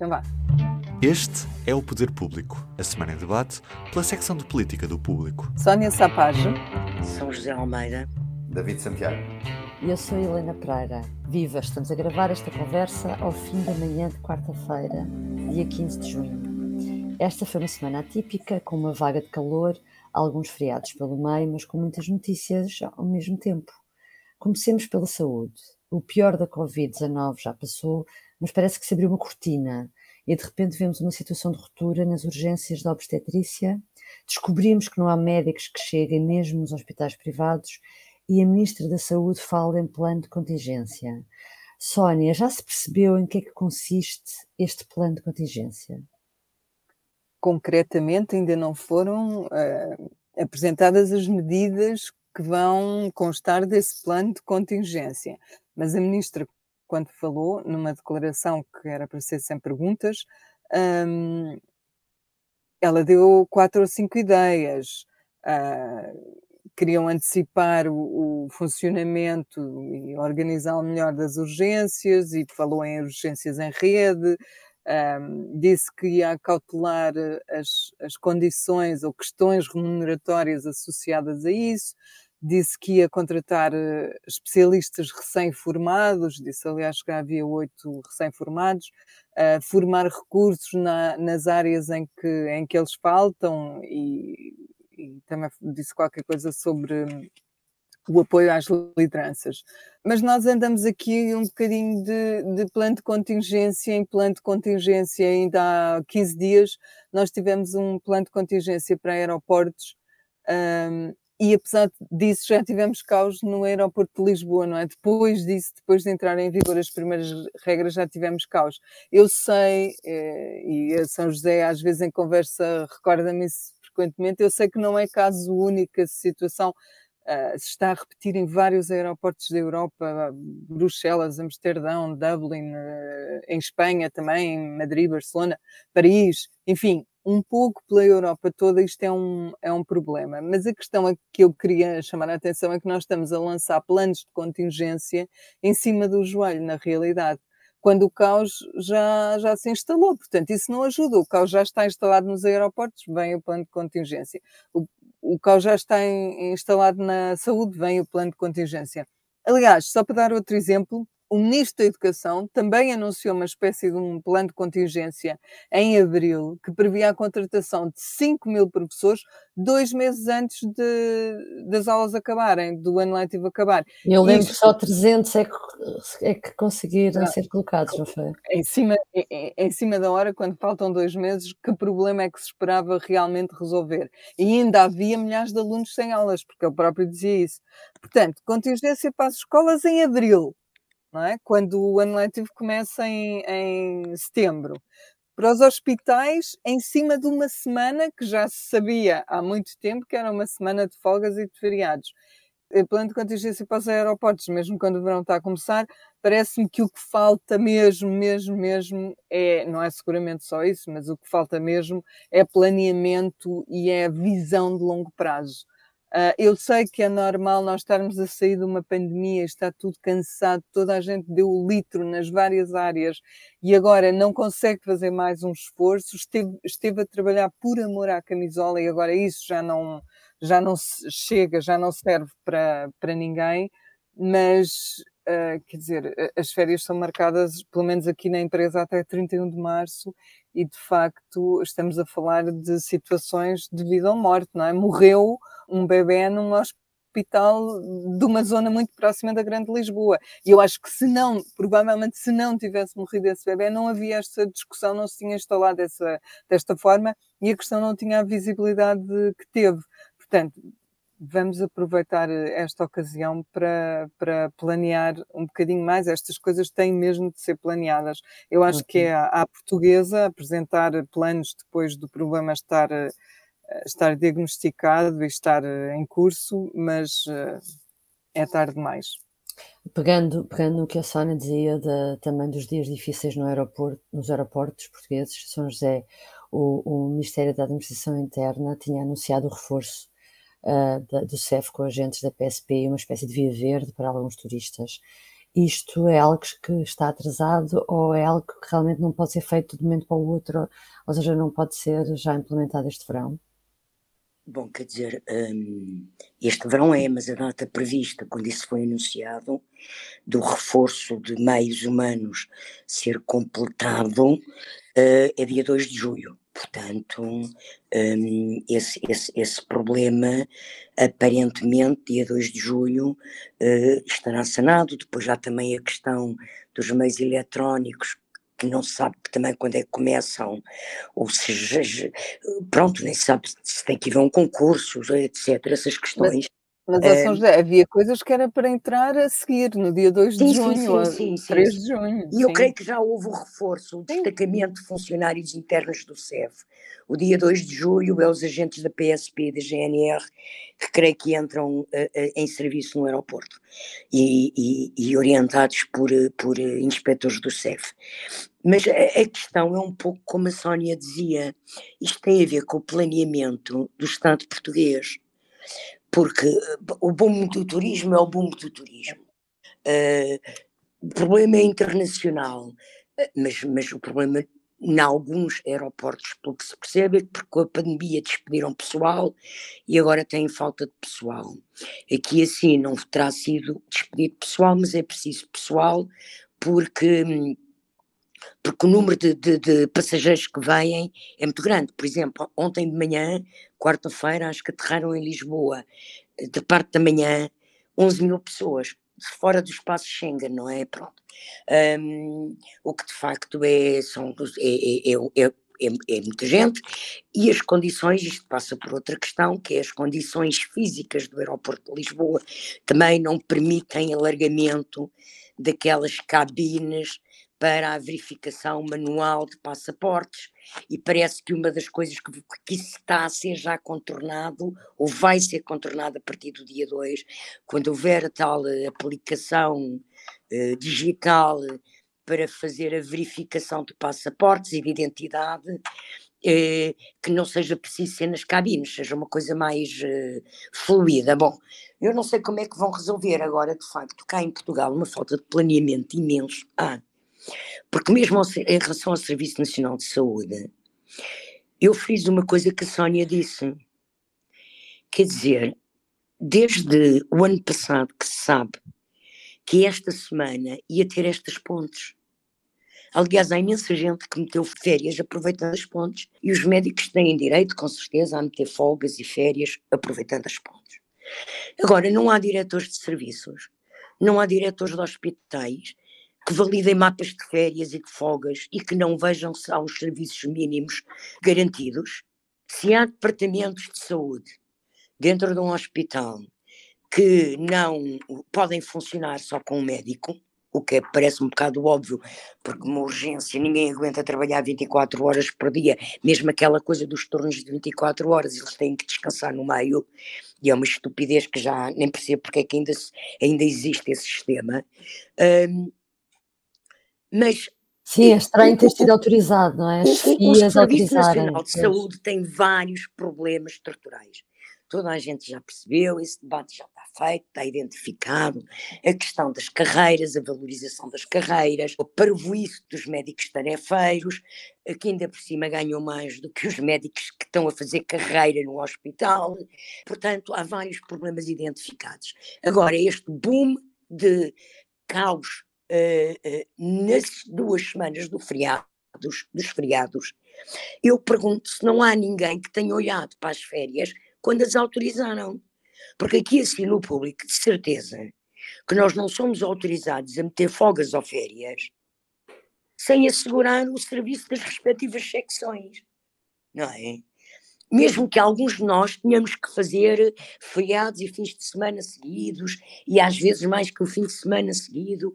Então vá. Este é o Poder Público, a semana em debate pela secção de política do público. Sónia Sapage. São José Almeida. David Santiago. Eu sou Helena Pereira. Viva! Estamos a gravar esta conversa ao fim da manhã de quarta-feira, dia 15 de junho. Esta foi uma semana atípica, com uma vaga de calor, alguns feriados pelo meio, mas com muitas notícias ao mesmo tempo. Comecemos pela saúde. O pior da Covid-19 já passou, mas parece que se abriu uma cortina e de repente vemos uma situação de ruptura nas urgências da obstetrícia. Descobrimos que não há médicos que cheguem mesmo nos hospitais privados e a Ministra da Saúde fala em plano de contingência. Sónia, já se percebeu em que é que consiste este plano de contingência? Concretamente, ainda não foram uh, apresentadas as medidas que vão constar desse plano de contingência. Mas a Ministra quando falou, numa declaração que era para ser sem perguntas, um, ela deu quatro ou cinco ideias. Uh, queriam antecipar o, o, funcionamento e organizá-lo melhor das urgências e falou em urgências em rede, um, disse que ia cautelar as, as condições ou questões remuneratórias associadas a isso, disse que ia contratar eh, especialistas recém-formados, disse aliás que havia oito recém-formados, formar recursos na, nas áreas em que, em que eles faltam e, e também disse qualquer coisa sobre o apoio às lideranças. Mas nós andamos aqui um bocadinho de, de plano de contingência em plano de contingência. Ainda há 15 dias nós tivemos um plano de contingência para aeroportos um, e apesar disso já tivemos caos no aeroporto de Lisboa, não é? Depois disso, depois de entrar em vigor as primeiras regras, já tivemos caos. Eu sei, eh, e a São José às vezes em conversa recorda-me isso frequentemente, eu sei que não é caso único a situação, uh, se está a repetir em vários aeroportos da Europa, Bruxelas, Amsterdão, Dublin, uh, em Espanha também, Madrid, Barcelona, Paris, enfim, um pouco pela Europa toda, isto é um, é um problema. Mas a questão é que eu queria chamar a atenção é que nós estamos a lançar planos de contingência em cima do joelho, na realidade, quando o caos já, já se instalou. Portanto, isso não ajuda. O caos já está instalado nos aeroportos, vem o plano de contingência. O, o caos já está instalado na saúde, vem o plano de contingência. Aliás, só para dar outro exemplo, o Ministro da Educação também anunciou uma espécie de um plano de contingência em abril que previa a contratação de 5 mil professores dois meses antes de, das aulas acabarem, do ano letivo acabar. Eu lembro que só 300 é que, é que conseguiram ser colocados, não foi? Em cima, em, em cima da hora, quando faltam dois meses, que problema é que se esperava realmente resolver? E ainda havia milhares de alunos sem aulas, porque ele próprio dizia isso. Portanto, contingência para as escolas em abril não é? quando o ano letivo começa em, em setembro. Para os hospitais, em cima de uma semana que já se sabia há muito tempo que era uma semana de folgas e de feriados. O plano de contingência para os aeroportos, mesmo quando o verão está a começar, parece-me que o que falta mesmo, mesmo, mesmo é, não é seguramente só isso, mas o que falta mesmo é planeamento e é visão de longo prazo. Uh, eu sei que é normal nós estarmos a sair de uma pandemia, está tudo cansado, toda a gente deu o litro nas várias áreas e agora não consegue fazer mais um esforço, esteve, esteve a trabalhar por amor à camisola e agora isso já não, já não chega, já não serve para, para ninguém, mas uh, quer dizer, as férias são marcadas, pelo menos aqui na empresa, até 31 de março e de facto estamos a falar de situações de vida ou morte, não é? Morreu um bebê num hospital de uma zona muito próxima da Grande Lisboa. E eu acho que se não, provavelmente se não tivesse morrido esse bebê, não havia esta discussão, não se tinha instalado dessa, desta forma e a questão não tinha a visibilidade que teve. Portanto, vamos aproveitar esta ocasião para, para planear um bocadinho mais. Estas coisas têm mesmo de ser planeadas. Eu acho que é à portuguesa apresentar planos depois do problema estar estar diagnosticado e estar eh, em curso, mas eh, é tarde demais. Pegando, pegando no que a Sónia dizia de, também dos dias difíceis no aeroporto, nos aeroportos portugueses, São José, o, o Ministério da Administração Interna tinha anunciado o reforço uh, da, do CEF com agentes da PSP uma espécie de via verde para alguns turistas. isto é algo que está atrasado ou é algo que realmente não pode ser feito de um momento para o outro, ou seja, não pode ser já implementado este verão? Bom, quer dizer, um, este verão é, mas a data prevista, quando isso foi anunciado, do reforço de meios humanos ser completado, uh, é dia 2 de julho. Portanto, um, esse, esse, esse, problema, aparentemente, dia 2 de julho, uh, estará sanado. Depois há também a questão dos meios eletrónicos, que não se sabe também quando é que começam, ou se, pronto, nem se sabe se tem que ir a um concurso, etc. Essas questões. Mas, mas São José, havia coisas que era para entrar a seguir, no dia 2 de sim, junho, sim, sim, 3 de junho. E eu creio que já houve o reforço, o destacamento de funcionários internos do SEV. O dia 2 de julho é os agentes da PSP e da GNR que creio que entram uh, uh, em serviço no aeroporto e, e, e orientados por, uh, por inspectores do SEV. Mas a, a, questão é um pouco como a Sónia dizia, isto tem a ver com o planeamento do Estado português porque eh, o boom do turismo é o boom do turismo. Uh, o problema é internacional, eh, mas, mas o problema em alguns aeroportos, pelo que se percebe, é que porque a pandemia despediram pessoal e agora têm falta de pessoal. Aqui assim não terá sido despedido pessoal, mas é preciso pessoal porque hum, porque o número de, de, de, passageiros que vêm é muito grande. Por exemplo, ontem de manhã, quarta-feira, acho que aterraram em Lisboa, de parte da manhã, 11 mil pessoas, fora do espaço Schengen, não é? Pronto. Um, o que de facto é, são, é, é, é é, é, muita gente, e as condições, isto passa por outra questão, que é as condições físicas do aeroporto de Lisboa também não permitem alargamento daquelas cabines para a verificação manual de passaportes e parece que uma das coisas que, que está a ser já contornado ou vai ser contornado a partir do dia 2, quando houver a tal eh, aplicação eh, digital para fazer a verificação de passaportes e de identidade, eh, que não seja preciso ser nas cabines, seja uma coisa mais eh, fluida. Bom, eu não sei como é que vão resolver agora, de facto, cá em Portugal, uma falta de planeamento imenso. Ah, porque mesmo em relação ao Serviço Nacional de Saúde, eu fiz uma coisa que a Sónia disse. Quer dizer, desde o ano passado que se sabe que esta semana ia ter estas pontes. Aliás, há imensa gente que meteu férias aproveitando as pontes e os médicos têm direito, com certeza, a meter folgas e férias aproveitando as pontes. Agora, não há diretores de serviços, não há diretores de hospitais, validem mapas de férias e de folgas e que não vejam se há os serviços mínimos garantidos. Se há departamentos de saúde dentro de um hospital que não podem funcionar só com um médico, o que parece um bocado óbvio, porque uma urgência ninguém aguenta trabalhar 24 horas por dia, mesmo aquela coisa dos turnos de 24 horas, eles têm que descansar no meio, e é uma estupidez que já nem percebo porque é que ainda, ainda existe esse sistema. Um, mas Sim, é estranho ter sido autorizado, não é? As o, o Serviço Nacional de Saúde tem vários problemas estruturais. Toda a gente já percebeu, esse debate já está feito, está identificado. A questão das carreiras, a valorização das carreiras, o parvoíço dos médicos tarefeiros, que ainda por cima ganham mais do que os médicos que estão a fazer carreira no hospital. Portanto, há vários problemas identificados. Agora, este boom de caos nas duas semanas do feriado, dos, dos feriados, eu pergunto se não há ninguém que tenha olhado para as férias quando as autorizaram. Porque aqui assim no público, de certeza, que nós não somos autorizados a meter folgas ou férias sem assegurar o serviço das respectivas secções, não é? Mesmo que alguns de nós tenhamos que fazer feriados e fins de semana seguidos, e às vezes mais que um fim de semana seguido,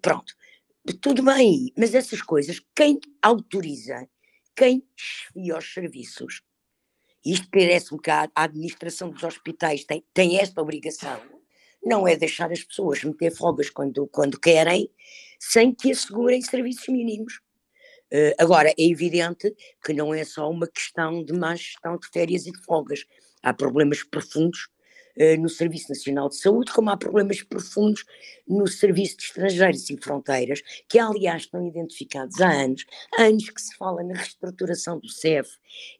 pronto, tudo bem, mas essas coisas, quem autoriza, quem desfia os serviços, isto parece-me que a, administração dos hospitais tem, tem esta obrigação, não é deixar as pessoas meter folgas quando, quando querem, sem que assegurem serviços mínimos. Uh, agora, é evidente que não é só uma questão de má gestão de férias e de folgas. Há problemas profundos no Serviço Nacional de Saúde, como há problemas profundos no Serviço de Estrangeiros e Fronteiras, que aliás estão identificados há anos, há anos que se fala na reestruturação do CEF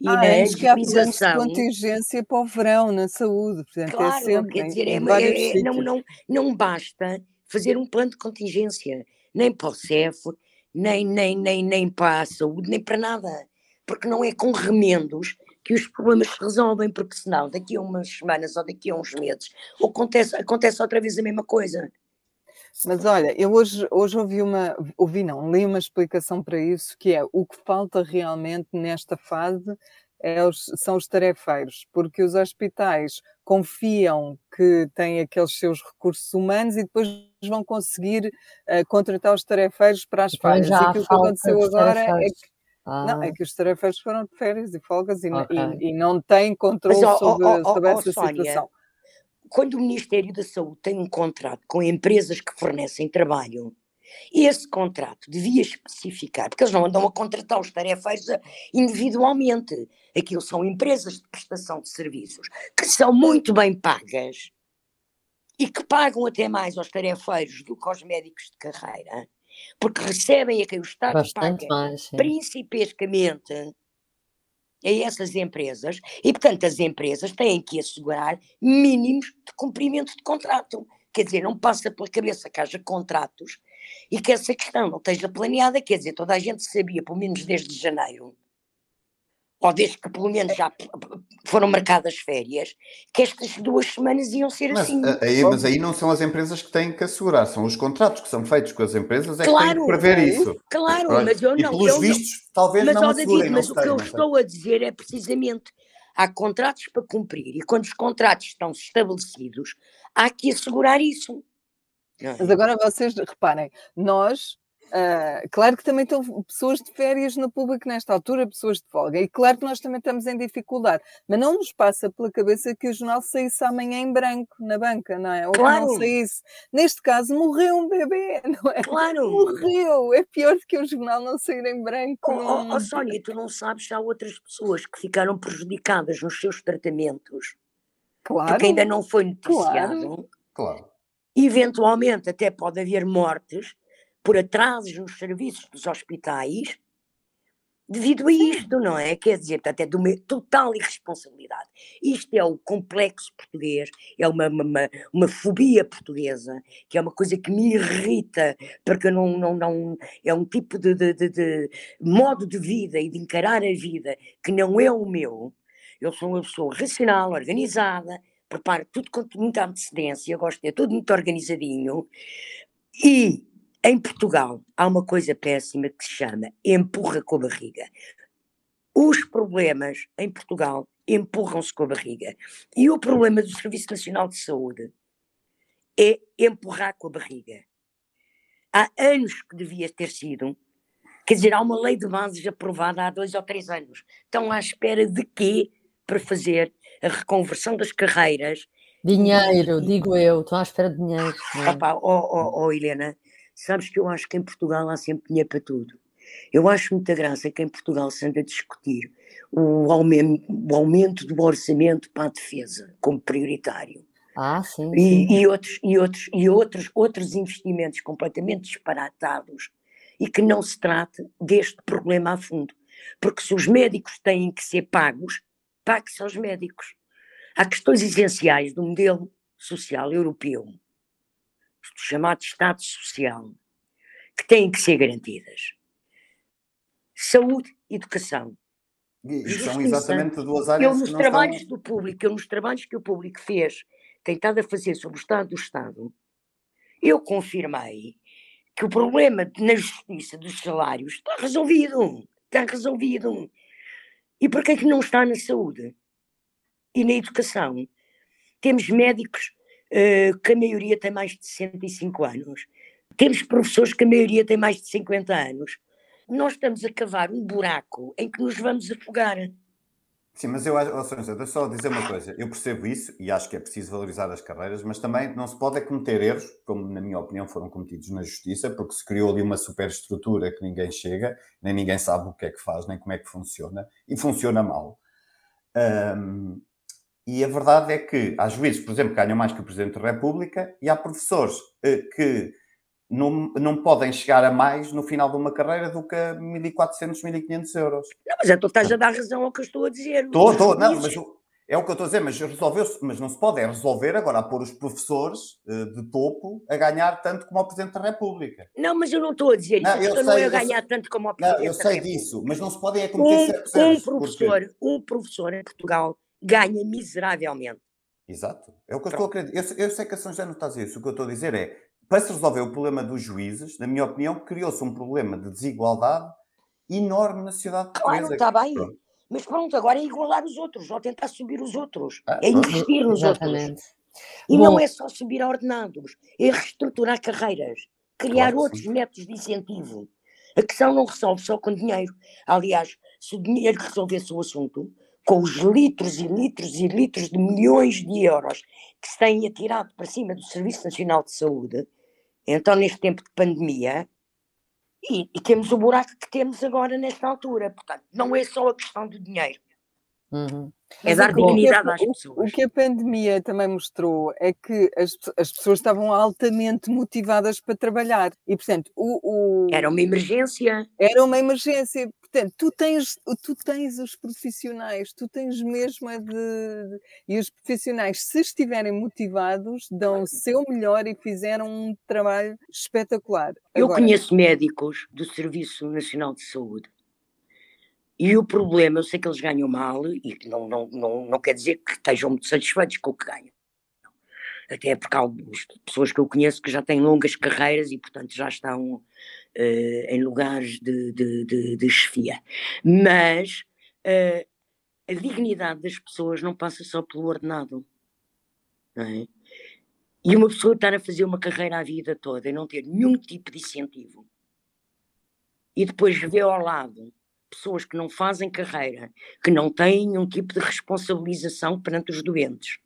e na anos que há planos de contingência para o verão na saúde, portanto é claro, é sempre quer dizer, é, é, não, não, não basta fazer um plano de contingência, nem para o CEF, nem, nem, nem, nem para a saúde, nem para nada, porque não é com remendos que os problemas se resolvem, porque senão daqui a umas semanas ou daqui a uns meses acontece, acontece outra vez a mesma coisa. Mas olha, eu hoje, hoje ouvi uma, ouvi não, li uma explicação para isso, que é o que falta realmente nesta fase é os, são os tarefeiros, porque os hospitais confiam que têm aqueles seus recursos humanos e depois vão conseguir uh, contratar os tarefeiros para as falhas. E aquilo que aconteceu agora é que ah. Não, é ah. que os tarefeiros foram de férias e folgas e, okay. e, e não têm controle Mas, sobre, oh, oh, sobre essa Sónia, situação. Quando o Ministério da Saúde tem um contrato com empresas que fornecem trabalho, esse contrato devia especificar, porque eles não andam a contratar os tarefeiros individualmente. Aquilo são empresas de prestação de serviços que são muito bem pagas e que pagam até mais aos tarefeiros do que aos médicos de carreira porque recebem a quem o Estado Bastante paga mais, principescamente a essas empresas, e portanto as empresas têm que assegurar mínimos de cumprimento de contrato. Quer dizer, não passa pela cabeça que haja contratos e que essa questão não esteja planeada, quer dizer, toda a gente sabia, pelo menos desde janeiro, ou desde que pelo menos já foram marcadas férias, que estas duas semanas iam ser mas, assim. Aí, mas aí não são as empresas que têm que assegurar, são os contratos que são feitos com as empresas é claro, que têm que prever isso. Claro, mas eu não. E pelos eu vistos, não, talvez mas, não ó, David, Mas o que eu estou a dizer é precisamente há contratos para cumprir e quando os contratos estão estabelecidos, há que assegurar isso. É? Mas agora vocês reparem, nós Uh, claro que também estão pessoas de férias no público nesta altura, pessoas de folga, e claro que nós também estamos em dificuldade, mas não nos passa pela cabeça que o jornal saísse amanhã em branco na banca, não é? Ou claro. não saísse. Neste caso, morreu um bebê, não é? Claro. Morreu. É pior do que o jornal não sair em branco. Oh, oh, oh Sónia, tu não sabes se há outras pessoas que ficaram prejudicadas nos seus tratamentos. Claro. Porque ainda não foi noticiado. Claro. claro. Eventualmente até pode haver mortes por atrasos nos serviços dos hospitais devido a isto, não é? Quer dizer, portanto, é de uma total irresponsabilidade. Isto é o complexo português, é uma, uma, uma fobia portuguesa, que é uma coisa que me irrita, porque não, não, não é um tipo de, de, de, de modo de vida e de encarar a vida que não é o meu. Eu sou uma pessoa racional, organizada, preparo tudo com muita antecedência, gosto de ter tudo muito organizadinho, e em Portugal há uma coisa péssima que se chama empurra com a barriga. Os problemas em Portugal empurram-se com a barriga. E o problema do Serviço Nacional de Saúde é empurrar com a barriga. Há anos que devia ter sido, quer dizer, há uma lei de bases aprovada há dois ou três anos. Estão à espera de quê para fazer a reconversão das carreiras? Dinheiro, digo eu, estão à espera de dinheiro. Opa, oh, oh, oh, Helena, Sabes que eu acho que em Portugal há sempre dinheiro para tudo. Eu acho muita graça que em Portugal se anda a discutir o aumento, o aumento do orçamento para a defesa como prioritário. Ah, sim, sim. E, e, outros, e, outros, e outros, outros investimentos completamente disparatados e que não se trate deste problema a fundo. Porque se os médicos têm que ser pagos, pague-se aos médicos. Há questões essenciais do modelo social europeu chamado Estado Social, que têm que ser garantidas. Saúde, educação. E são exatamente duas áreas eu, nos que trabalhos estão... do público, eu nos trabalhos que o público fez, tentado a fazer sobre o Estado do Estado, eu confirmei que o problema na justiça dos salários está resolvido. Está resolvido. E por que é que não está na saúde? E na educação? Temos médicos que a maioria tem mais de 65 anos. Temos professores que a maioria tem mais de 50 anos. Nós estamos a cavar um buraco em que nos vamos afogar. Sim, mas eu acho, oh, só dizer uma coisa. Eu percebo isso e acho que é preciso valorizar as carreiras, mas também não se pode é cometer erros, como na minha opinião foram cometidos na justiça, porque se criou ali uma superestrutura que ninguém chega, nem ninguém sabe o que é que faz, nem como é que funciona, e funciona mal. Um, E a verdade é que há juízes, por exemplo, que ganham mais que o Presidente da República e há professores uh, que não, não podem chegar a mais no final de uma carreira do que a 1.400, 1.500 euros. Não, mas é tu estás a dar razão ao que eu estou a dizer. Estou, estou, não, mas é o que eu estou a dizer, mas resolveu-se, mas não se pode é resolver agora a pôr os professores uh, de topo a ganhar tanto como o Presidente da República. Não, mas eu não estou a dizer isso, não, eu não é a ganhar tanto como o Presidente não, eu sei disso, mas não se podem é cometer um, um professor, porque... um professor em Portugal ganha miseravelmente. Exato, é o que eu estou a acreditar. Eu, eu sei que a São José não está a dizer isso, o que eu estou a dizer é, para se resolver o problema dos juízes, na minha opinião, criou-se um problema de desigualdade enorme na sociedade portuguesa. Claro, está bem. Pronto. Mas pronto, agora é igualar os outros, ou tentar subir os outros, ah, é investir nos Exatamente. outros. E Bom, não é só subir a ordenados, é reestruturar carreiras, criar claro outros sim. métodos de incentivo. A questão não resolve só com dinheiro. Aliás, se o dinheiro resolvesse o assunto, com os litros e litros e litros de milhões de euros que se têm atirado para cima do Serviço Nacional de Saúde, então neste tempo de pandemia, e, e, temos o buraco que temos agora nesta altura. Portanto, não é só a questão do dinheiro. Uhum. É dar dignidade às pessoas. O que a pandemia também mostrou é que as, as pessoas estavam altamente motivadas para trabalhar. E, portanto, o, o... Era uma emergência. Era uma emergência. Portanto, tu tens, tu tens os profissionais, tu tens mesmo a de, de, E os profissionais, se estiverem motivados, dão o seu melhor e fizeram um trabalho espetacular. Eu Agora, conheço médicos do Serviço Nacional de Saúde. E o problema, eu sei que eles ganham mal, e não, não, não, não quer dizer que estejam muito satisfeitos com o que ganham. Até porque há pessoas que eu conheço que já têm longas carreiras e, portanto, já estão uh, em lugares de, de, de, de chefia. Mas uh, a dignidade das pessoas não passa só pelo ordenado. Não é? E uma pessoa estar a fazer uma carreira a vida toda e não ter nenhum tipo de incentivo e depois ver ao lado pessoas que não fazem carreira, que não têm nenhum tipo de responsabilização perante os doentes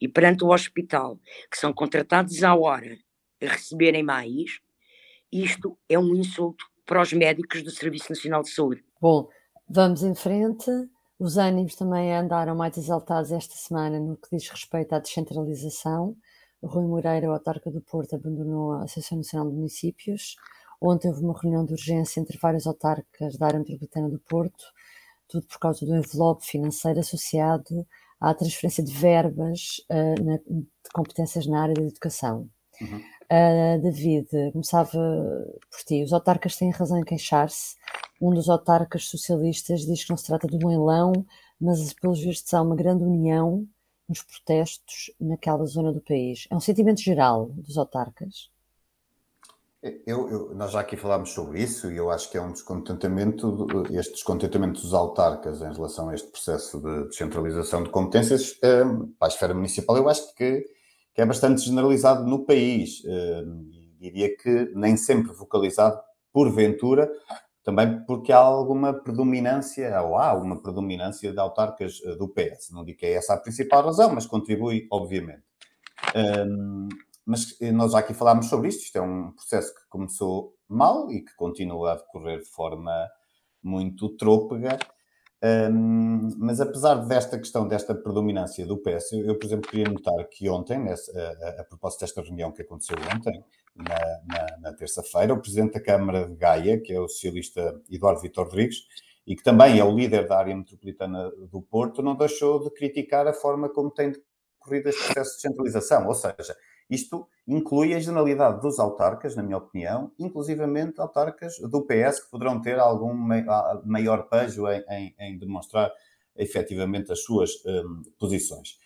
e perante o hospital, que são contratados à hora a receberem mais, isto é um insulto para os médicos do Serviço Nacional de Saúde. Bom, vamos em frente. Os ânimos também andaram mais exaltados esta semana no que diz respeito à descentralização. Rui Moreira, o autarca do Porto, abandonou a Associação Nacional de Municípios. Ontem houve uma reunião de urgência entre vários autarcas da área metropolitana do Porto, tudo por causa do envelope financeiro associado à transferência de verbas uh, na, de competências na área da educação. Uhum. Uh, David, começava por ti. Os autarcas têm razão em queixar-se. Um dos autarcas socialistas diz que não se trata de um leilão, mas pelos vistos há uma grande união nos protestos naquela zona do país. É um sentimento geral dos autarcas? Eu, eu, nós já aqui falámos sobre isso e eu acho que é um descontentamento, este descontentamento dos autarcas em relação a este processo de descentralização de competências eh, para a esfera municipal, eu acho que que é bastante generalizado no país. Eh, diria que nem sempre vocalizado, porventura, também porque há alguma predominância, ou há alguma predominância de autarcas eh, do PS. Não digo que é essa a principal razão, mas contribui, obviamente. Um, mas nós já aqui falámos sobre isto. Isto é um processo que começou mal e que continua a decorrer de forma muito trôpega. Um, mas apesar desta questão, desta predominância do PS, eu, eu por exemplo, queria notar que ontem, nessa, a, a, propósito desta reunião que aconteceu ontem, na, na, na terça-feira, o Presidente da Câmara de Gaia, que é o socialista Eduardo Vitor Rodrigues, e que também é o líder da área metropolitana do Porto, não deixou de criticar a forma como tem decorrido este processo de centralização. Ou seja, isto inclui a generalidade dos autarcas, na minha opinião, inclusivamente autarcas do PS que poderão ter algum maior pejo em, em, em demonstrar efetivamente as suas um, posições.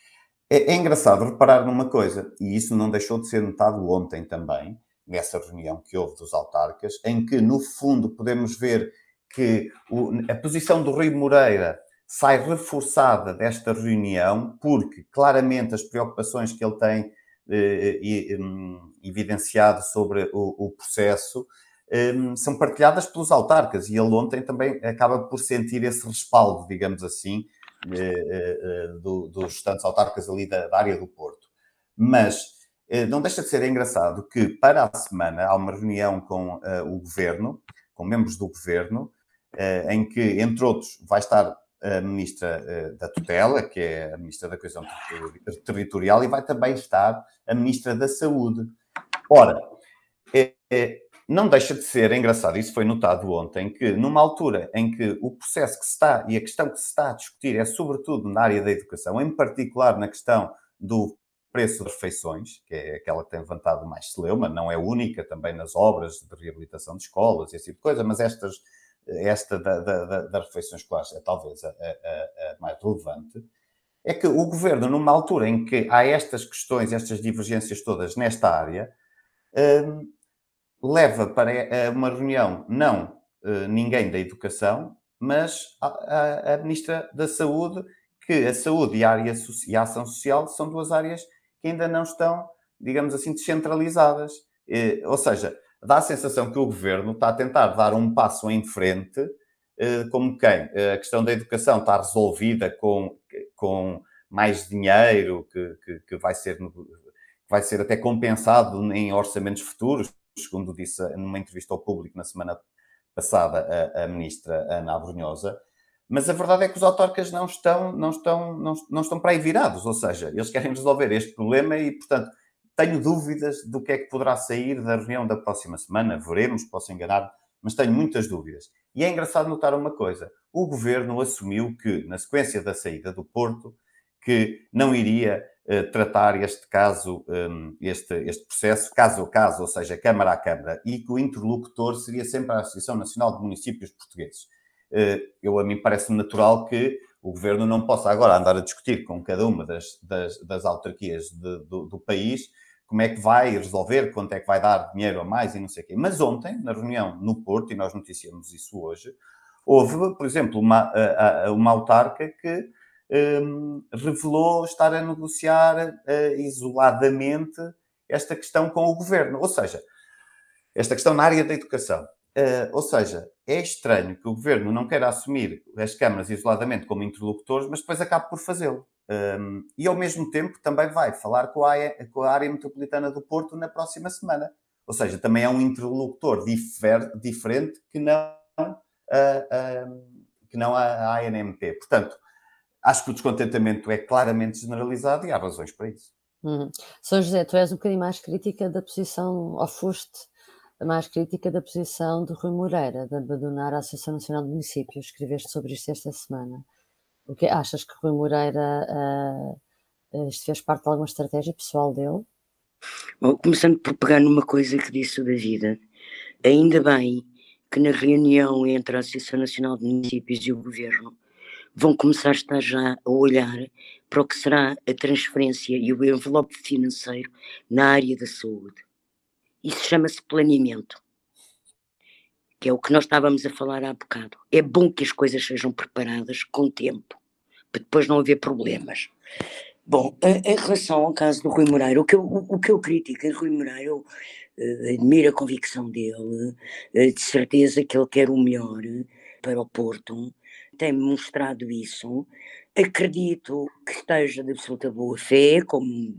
É, é, engraçado reparar numa coisa, e isso não deixou de ser notado ontem também, nessa reunião que houve dos autarcas, em que, no fundo, podemos ver que o, a posição do Rui Moreira sai reforçada desta reunião, porque claramente as preocupações que ele tem evidenciado sobre o, o processo hum, são partilhadas pelos autarcas e ele ontem também acaba por sentir esse respaldo, digamos assim, eh, eh, do, dos restantes autarcas ali da, da área do Porto. Mas não deixa de ser engraçado que para a semana há uma reunião com o governo, com membros do governo, em que, entre outros, vai estar a ministra uh, da tutela, que é a ministra da coesão territorial, e vai também estar a ministra da saúde. Ora, é, é, não deixa de ser engraçado, isso foi notado ontem, que numa altura em que o processo que se está e a questão que se está a discutir é sobretudo na área da educação, em particular na questão do preço das refeições, que é aquela que tem levantado mais celeuma, não é única também nas obras de reabilitação de escolas e esse tipo de coisa, mas estas, esta da, da, das refeições escolares é talvez a, a, a, mais relevante, é que o governo, numa altura em que há estas questões, estas divergências todas nesta área, hum, leva para uma reunião não uh, ninguém da educação, mas a, a, Ministra da Saúde, que a saúde e a, área e a ação social são duas áreas que ainda não estão, digamos assim, descentralizadas. Uh, ou seja, dá a sensação que o governo está a tentar dar um passo em frente, uh, como quem? a questão da educação está resolvida com, com mais dinheiro, que, que, que vai ser vai ser até compensado em orçamentos futuros, segundo disse numa entrevista ao público na semana passada a, a ministra Ana Abrunhosa, mas a verdade é que os autarcas não estão, não, estão, não, não estão para aí virados, ou seja, eles querem resolver este problema e, portanto, tenho dúvidas do que é que poderá sair da reunião da próxima semana, veremos, posso enganar, mas tenho muitas dúvidas. E é engraçado notar uma coisa: o governo assumiu que, na sequência da saída do Porto, que não iria uh, tratar este caso, um, este, este processo caso a caso, ou seja, Câmara a Câmara, e que o interlocutor seria sempre a Associação Nacional de Municípios Portugueses. Uh, eu, a mim parece natural que o governo não possa agora andar a discutir com cada uma das, das, das autarquias de, do, do, país como é que vai resolver, quanto é que vai dar dinheiro a mais e não sei o quê. Mas ontem, na reunião no Porto, e nós noticiamos isso hoje, houve, por exemplo, uma, uma autarca que um, revelou estar a negociar uh, isoladamente esta questão com o governo. Ou seja, esta questão na área da educação. Uh, ou seja, é estranho que o governo não queira assumir as câmaras isoladamente como interlocutores, mas depois acabe por fazê-lo. Um, e ao mesmo tempo também vai falar com a, área, com a área metropolitana do Porto na próxima semana. Ou seja, também é um interlocutor difer, diferente que não, uh, uh, que não a, a ANMP. Portanto, acho que o descontentamento é claramente generalizado e há razões para isso. Uhum. São José, tu és um bocadinho mais crítica da posição, ou foste mais crítica da posição de Rui Moreira, de abandonar a Associação Nacional de Municípios. Escreveste sobre isto esta semana. O que achas que Rui Moreira uh, isto fez parte de alguma estratégia pessoal dele? Bom, começando por pegar numa coisa que disse o David, ainda bem que na reunião entre a Associação Nacional de Municípios e o Governo vão começar a estar já a olhar para o que será a transferência e o envelope financeiro na área da saúde. Isso chama-se planeamento, que é o que nós estávamos a falar há bocado. É bom que as coisas sejam preparadas com tempo, para depois não haver problemas. Bom, em relação ao caso do Rui Moreira, o que eu, o, que eu critico em Rui Moreira, eu uh, admiro a convicção dele, uh, de certeza que ele quer o melhor para o Porto, tem mostrado isso. Acredito que esteja de absoluta boa fé, como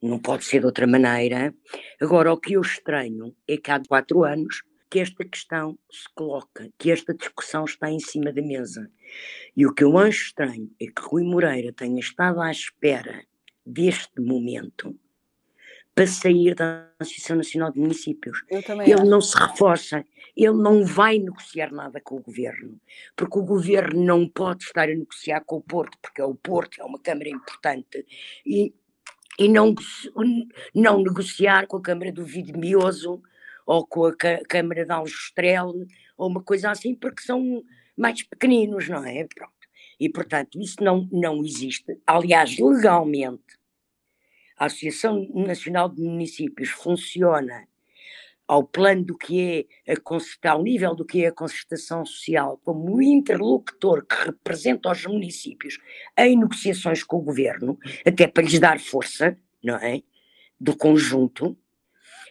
não pode ser de outra maneira. Agora, o que eu estranho é que há quatro anos que esta questão se coloca, que esta discussão está em cima da mesa. E o que eu acho estranho é que Rui Moreira tenha estado à espera deste momento para sair da Associação Nacional de Municípios. Ele acho. não se reforça, ele não vai negociar nada com o governo, porque o governo não pode estar a negociar com o Porto, porque o Porto é uma Câmara importante, e, e não, não negociar com a Câmara do Vidmioso ou com a Câmara de Aljustrel, ou uma coisa assim, porque são mais pequeninos, não é? Pronto. E, portanto, isso não, não existe. Aliás, legalmente, a Associação Nacional de Municípios funciona ao plano do que é a ao nível do que é a concertação social, como o interlocutor que representa os municípios em negociações com o governo, até para lhes dar força, não é? Do conjunto.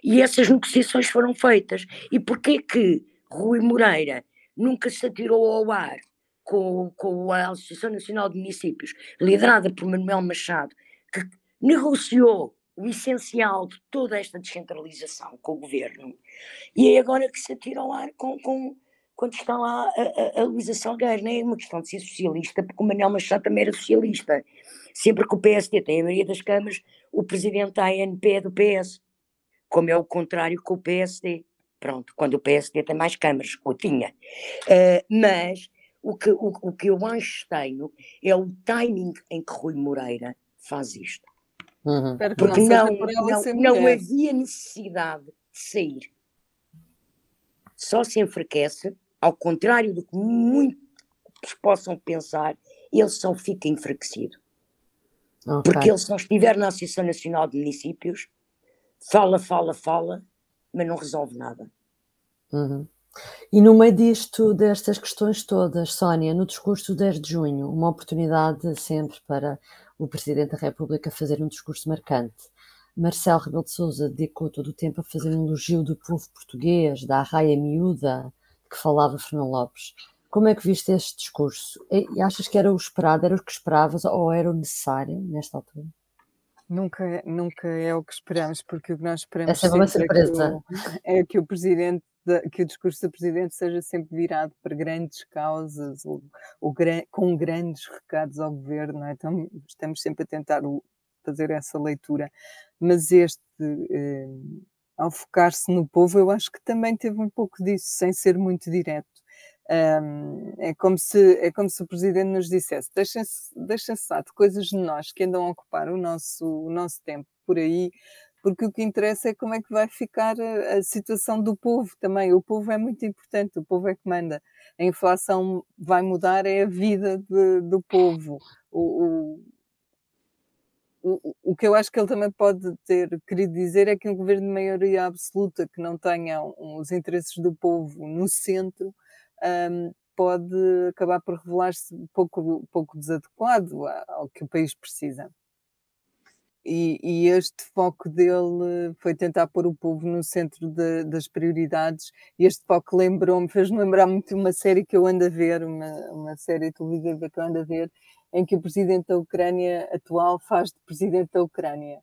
E essas negociações foram feitas. E porquê que Rui Moreira nunca se atirou ao ar com, com a Associação Nacional de Municípios, liderada por Manuel Machado, que negociou o essencial de toda esta descentralização com o governo e é agora que se atira ao ar com, com, quando está lá a, a, a Luísa Salgueiro. Não é uma questão de ser socialista, porque o Manuel Machado também era socialista. Sempre que o PSD tem a maioria das câmaras, o presidente da ANP é do PS, como é o contrário com o PSD. Pronto, quando o PSD tem mais câmaras, ou tinha. Uh, mas o que, o, o que eu acho estranho é o timing em que Rui Moreira faz isto. Uhum. Porque não, não, não havia necessidade de sair. Só se enfraquece, ao contrário do que muitos possam pensar, ele só fica enfraquecido. Okay. Porque ele, se não estiver na Associação Nacional de Municípios, fala, fala, fala, mas não resolve nada. Uhum. E no meio disto, destas questões todas, Sónia, no discurso do 10 de junho, uma oportunidade sempre para o Presidente da República fazer um discurso marcante. Marcelo Rebelo de Sousa dedicou todo o tempo a fazer um elogio do povo português, da arraia miúda que falava Fernando Lopes. Como é que viste este discurso? E achas que era o esperado, era o que esperavas ou era o necessário nesta altura? Nunca, nunca é o que esperamos, porque o que nós esperamos Essa é uma surpresa. É que, o, é que o presidente que o discurso do presidente seja sempre virado para grandes causas ou, ou com grandes recados ao governo, é? então estamos sempre a tentar fazer essa leitura, mas este eh, ao focar-se no povo, eu acho que também teve um pouco disso, sem ser muito direto. Um, é, como se, é como se o Presidente nos dissesse: deixem-se deixem lá de coisas de nós que andam a ocupar o nosso, o nosso tempo por aí, porque o que interessa é como é que vai ficar a, situação do povo também. O povo é muito importante, o povo é que manda. A inflação vai mudar, é a vida de, do povo. O, o, o, o, que eu acho que ele também pode ter querido dizer é que um governo de maioria absoluta que não tenha os interesses do povo no centro um, pode acabar por revelar-se pouco, pouco desadequado ao que o país precisa. E, e, este foco dele foi tentar pôr o povo no centro de, das prioridades. E este foco lembrou-me, fez-me lembrar muito uma série que eu ando a ver, uma, uma série televisiva que eu ando a ver, em que o presidente da Ucrânia atual faz de presidente da Ucrânia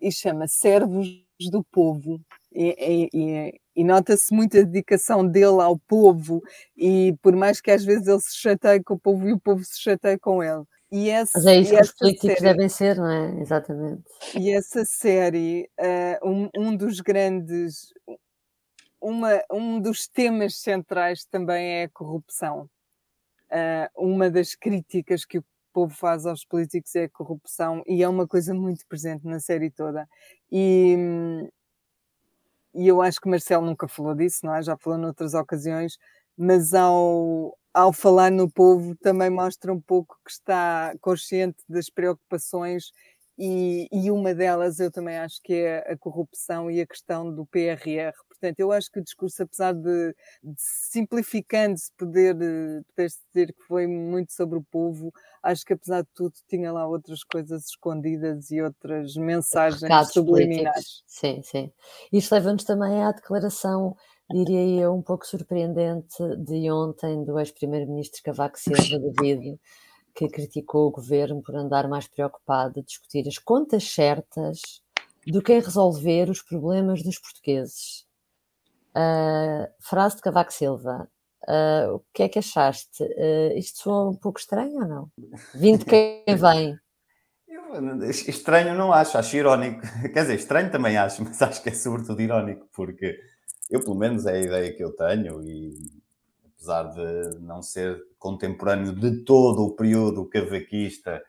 e chama Servos do Povo. E, e, e nota-se muita dedicação dele ao povo, e por mais que às vezes ele se chateie com o povo e o povo se chateie com ele. E esse, Mas é isso que os políticos série, devem ser, não é? Exatamente. E essa série, uh, um, um dos grandes, uma, um dos temas centrais também é a corrupção. Uh, uma das críticas que o povo faz aos políticos é a corrupção e é uma coisa muito presente na série toda. E, e eu acho que Marcelo nunca falou disso, não é? Já falou noutras ocasiões, mas ao, ao falar no povo, também mostra um pouco que está consciente das preocupações e, e, uma delas eu também acho que é a corrupção e a questão do PRR. Portanto, eu acho que o discurso, apesar de, de simplificando-se, poder, poder dizer que foi muito sobre o povo, acho que apesar de tudo tinha lá outras coisas escondidas e outras mensagens Recados subliminares. Políticos. Sim, sim. Isto leva-nos também à declaração diria eu, um pouco surpreendente de ontem do ex-primeiro-ministro Cavaco Silva, David, que criticou o governo por andar mais preocupado a discutir as contas certas do que em resolver os problemas dos portugueses. Uh, frase de Cavaco Silva. Uh, o que é que achaste? Uh, isto soa um pouco estranho ou não? Vindo de quem vem. Eu, estranho não acho, acho irónico. Quer dizer, estranho também acho, mas acho que é sobretudo irónico, porque eu, pelo menos, é a ideia que eu tenho, e apesar de não ser contemporâneo de todo o período cavaquista,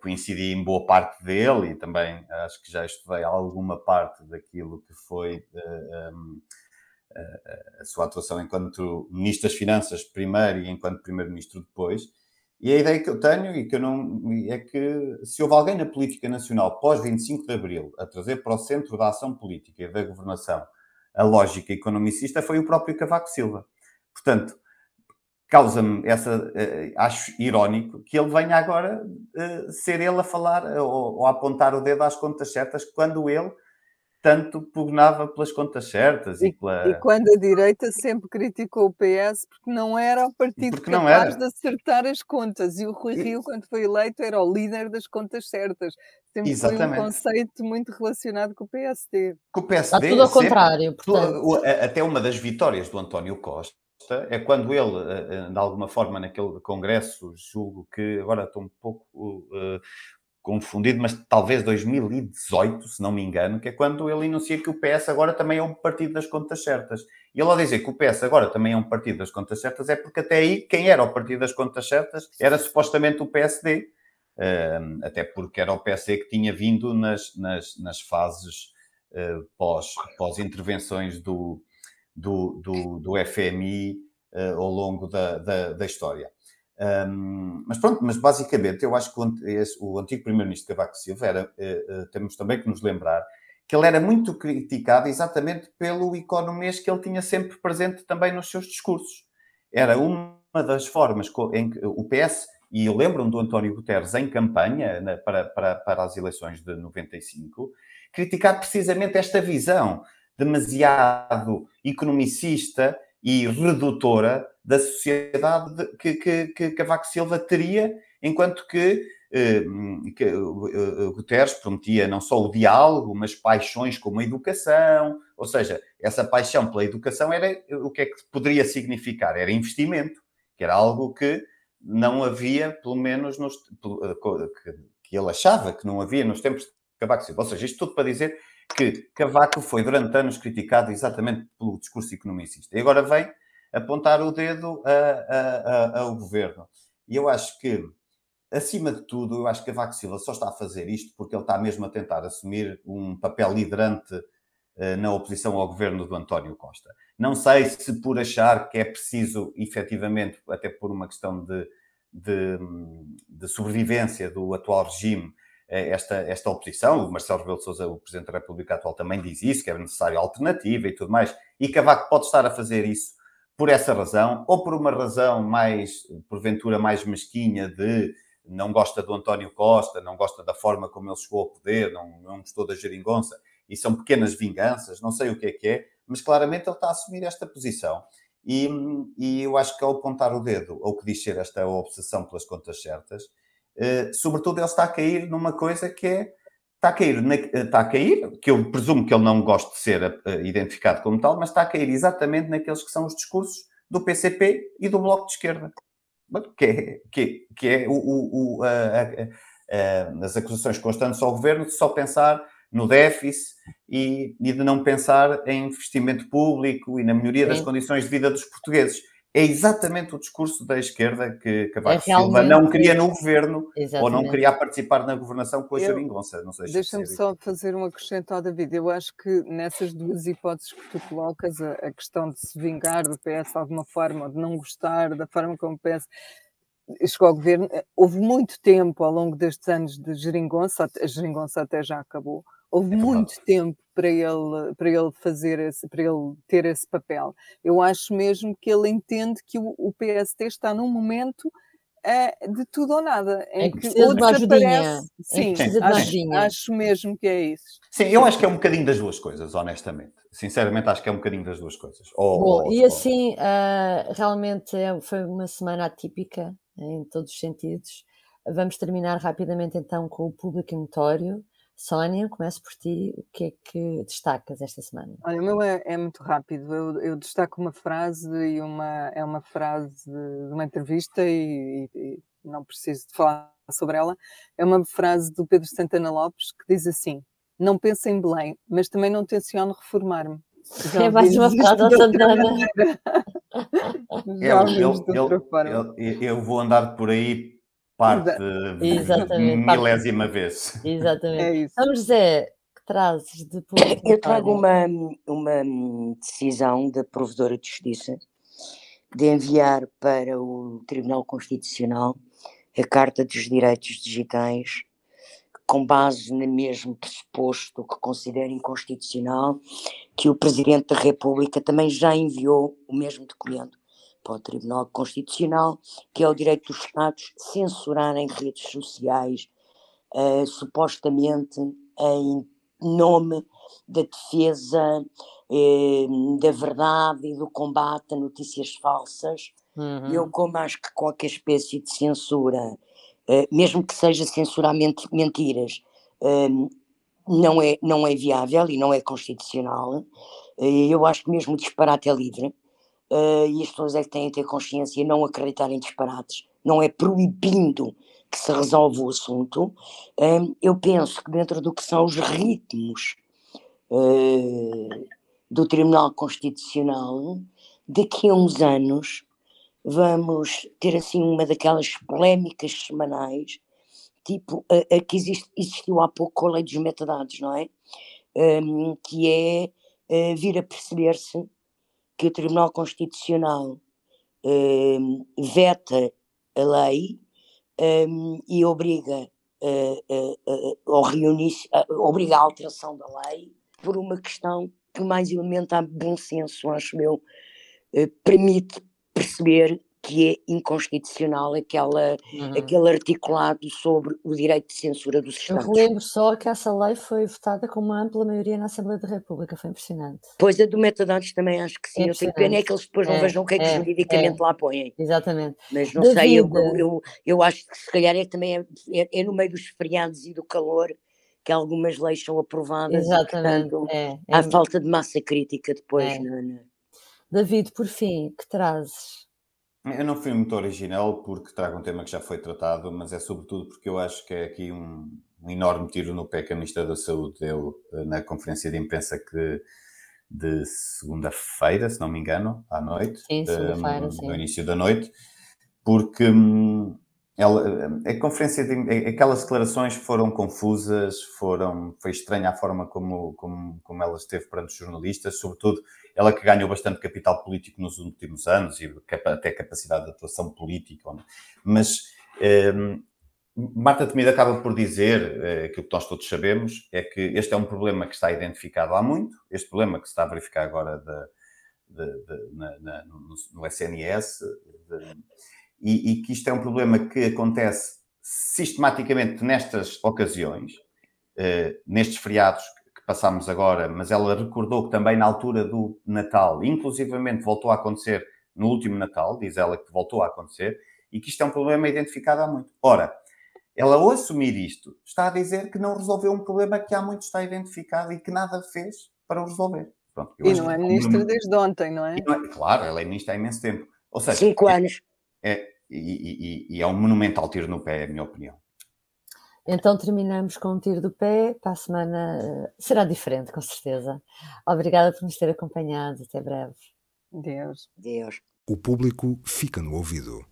coincidi em boa parte dele e também acho que já estudei alguma parte daquilo que foi eh, a sua atuação enquanto Ministro das Finanças primeiro e enquanto Primeiro-Ministro depois. E a ideia que eu tenho e que eu não é que se houve alguém na política nacional pós 25 de Abril a trazer para o centro da ação política e da governação a lógica economicista foi o próprio Cavaco Silva. Portanto, causa-me essa. Uh, acho irónico que ele venha agora uh, ser ele a falar ou, ou, a apontar o dedo às contas certas, quando ele tanto pugnava pelas contas certas e, e pela... E quando a direita sempre criticou o PS porque não era o partido porque capaz de acertar as contas. E o Rui Rio, quando foi eleito, era o líder das contas certas. Sempre Exatamente. foi um conceito muito relacionado com o PSD. Com o PSD. Está tudo ao contrário. Portanto. Até uma das vitórias do António Costa é quando ele, de alguma forma, naquele congresso, julgo que agora estou um pouco uh, confundido, mas talvez 2018, se não me engano, que é quando ele enuncia que o PS agora também é um partido das contas certas. E ele ao dizer que o PS agora também é um partido das contas certas, é porque até aí quem era o partido das contas certas era supostamente o PSD, até porque era o PSD que tinha vindo nas, nas, nas fases uh, pós, pós intervenções do, do, do, do FMI eh, ao longo da, da, da história. Um, mas pronto, mas basicamente eu acho que o, o antigo primeiro-ministro Cavaco Silva era, uh, uh, temos também que nos lembrar que ele era muito criticado exatamente pelo economês que ele tinha sempre presente também nos seus discursos. Era uma das formas em que o PS, e eu lembro-me do António Guterres em campanha na, para, para, para as eleições de 95, criticar precisamente esta visão demasiado economicista e redutora da sociedade que, que, que Cavaco Silva teria, enquanto que, eh, que eh, eh, Guterres prometia não só o diálogo, mas paixões como a educação, ou seja, essa paixão pela educação era o que é que poderia significar? Era investimento, que era algo que não havia, pelo menos, nos, que, que ele achava que não havia nos tempos de Cavaco Silva. Ou seja, isto tudo para dizer que Cavaco foi durante anos criticado exatamente pelo discurso economicista. E agora vem apontar o dedo a, a, a, ao governo. E eu acho que, acima de tudo, eu acho que Cavaco Silva só está a fazer isto porque ele está mesmo a tentar assumir um papel liderante uh, na oposição ao governo do António Costa. Não sei se por achar que é preciso, efetivamente, até por uma questão de, de, de sobrevivência do atual regime, esta, esta oposição. O Marcelo Rebelo de Sousa, o Presidente da República atual, também diz isso, que é necessário alternativa e tudo mais. E Cavaco pode estar a fazer isso por essa razão, ou por uma razão mais, porventura, mais mesquinha de não gosta do António Costa, não gosta da forma como ele chegou ao poder, não, não gostou da geringonça, e são pequenas vinganças, não sei o que é que é, mas claramente ele está a assumir esta posição. E, e eu acho que ao apontar o dedo ao que diz ser esta obsessão pelas contas certas, eh, sobretudo ele está a cair numa coisa que é está a cair, está a cair, que eu presumo que ele não gosta de ser uh, identificado como tal, mas está a cair exatamente naqueles que são os discursos do PCP e do Bloco de Esquerda. Que é, que, que é o, o, o a, a, as acusações constantes ao governo de só pensar no déficit e, e, de não pensar em investimento público e na melhoria Sim. das condições de vida dos portugueses é exatamente o discurso da esquerda que Cavaco é Silva não queria no governo exatamente. ou não queria participar na governação com a geringonça. Deixa-me só fazer um acrescento David. Eu acho que nessas duas hipóteses que tu colocas, a, a, questão de se vingar do PS de alguma forma, ou de não gostar da forma como o PS chegou ao governo, eh, houve muito tempo ao longo destes anos de geringonça, a geringonça até já acabou, houve é muito tempo para ele, para ele fazer esse, para ele ter esse papel. Eu acho mesmo que ele entende que o, o PST está num momento uh, de tudo ou nada, em é que, que ou desaparece. Sim, é acho, acho, mesmo que é isso. Sim, eu acho que é um bocadinho das duas coisas, honestamente. Sinceramente, acho que é um bocadinho das duas coisas. Bom, ou, e assim, uh, realmente é, foi uma semana atípica em todos os sentidos. Vamos terminar rapidamente então com o público notório. Sónia, começo por ti. O que é que destacas esta semana? Olha, o meu é, é muito rápido. Eu, eu, destaco uma frase e uma, é uma frase de, uma entrevista e, e, e, não preciso de falar sobre ela. É uma frase do Pedro Santana Lopes que diz assim: Não penso em Belém, mas também não tenciono reformar-me. é mais uma frase da Santana. Eu, eu, eu, eu, vou andar por aí parte Exatamente. milésima vez. Exatamente. É isso. Então, José, que trazes depois? Eu trago uma, uma decisão da Provedora de Justiça de enviar para o Tribunal Constitucional a Carta dos Direitos Digitais com base no mesmo pressuposto que considera inconstitucional que o Presidente da República também já enviou o mesmo documento para o Tribunal Constitucional, que é o direito dos Estados censurarem redes sociais, uh, supostamente em nome da defesa uh, da verdade e do combate a notícias falsas. Uhum. Eu, como acho que qualquer espécie de censura, uh, mesmo que seja censurar mentiras, não, é, não é viável e não é constitucional. eu acho que mesmo o disparate é livre uh, e as pessoas é que têm a ter consciência e não acreditar em disparates. Não é proibindo que se resolve o assunto. Um, eu penso que dentro do que são os ritmos uh, do Tribunal Constitucional, daqui a uns anos vamos ter assim uma daquelas polémicas semanais, tipo a, a que existe, existiu há pouco com a lei dos metadados, não é? Um, que é uh, vir a perceber-se que o Tribunal Constitucional um, veta a lei um, e obriga, uh, uh, ou reunir, obriga a alteração da lei por uma questão que mais elementa bom senso, acho eu, permite perceber que é inconstitucional aquela, uhum. aquele articulado sobre o direito de censura dos Estados. Eu relembro só que essa lei foi votada com uma ampla maioria na Assembleia da República, foi impressionante. Pois a do metadados também acho que sim, é eu tenho pena é que eles depois não é, vejam o que é que é, juridicamente é, lá põem. Exatamente. Mas não sei, eu, eu, eu, acho que se calhar é também é, é, é, no meio dos feriados e do calor que algumas leis são aprovadas Exatamente, e, portanto, é, há falta de massa crítica depois. Não, não. David, por fim, que trazes? Eu não fui muito original porque trago um tema que já foi tratado, mas é sobretudo porque eu acho que é aqui um, um enorme tiro no pé que a Ministra da Saúde. Deu eh, na conferência de imprensa que de segunda-feira, se não me engano, à noite, sim, segunda-feira, um, no início da noite, porque um, ela, a conferência de, aquelas declarações foram confusas, foram, foi estranha a forma como, como, como ela esteve perante os jornalistas, sobretudo ela que ganhou bastante capital político nos últimos anos e até capacidade de atuação política. Mas um, Marta Temido acaba por dizer eh, aquilo que nós todos sabemos, é que este é um problema que está identificado há muito, este problema que se está a verificar agora de, de, de, na, na, no, no, SNS, e, e que isto é um problema que acontece sistematicamente nestas ocasiões, eh, nestes feriados que passámos agora, mas ela recordou que também na altura do Natal, inclusivamente voltou a acontecer no último Natal, diz ela que voltou a acontecer, e que isto é um problema identificado há muito. Ora, ela ao assumir isto, está a dizer que não resolveu um problema que há muito está identificado e que nada fez para o resolver. Pronto, e não é ministra desde ontem, não é? não é? Claro, ela é ministra há imenso tempo. Ou seja, Cinco anos. É, e, e, e é um monumental tiro no pé, é a minha opinião. Então terminamos com um tiro do pé. Para a semana eh, será diferente, com certeza. Obrigada por nos ter acompanhado. Até breve. Deus. Deus. O público fica no ouvido.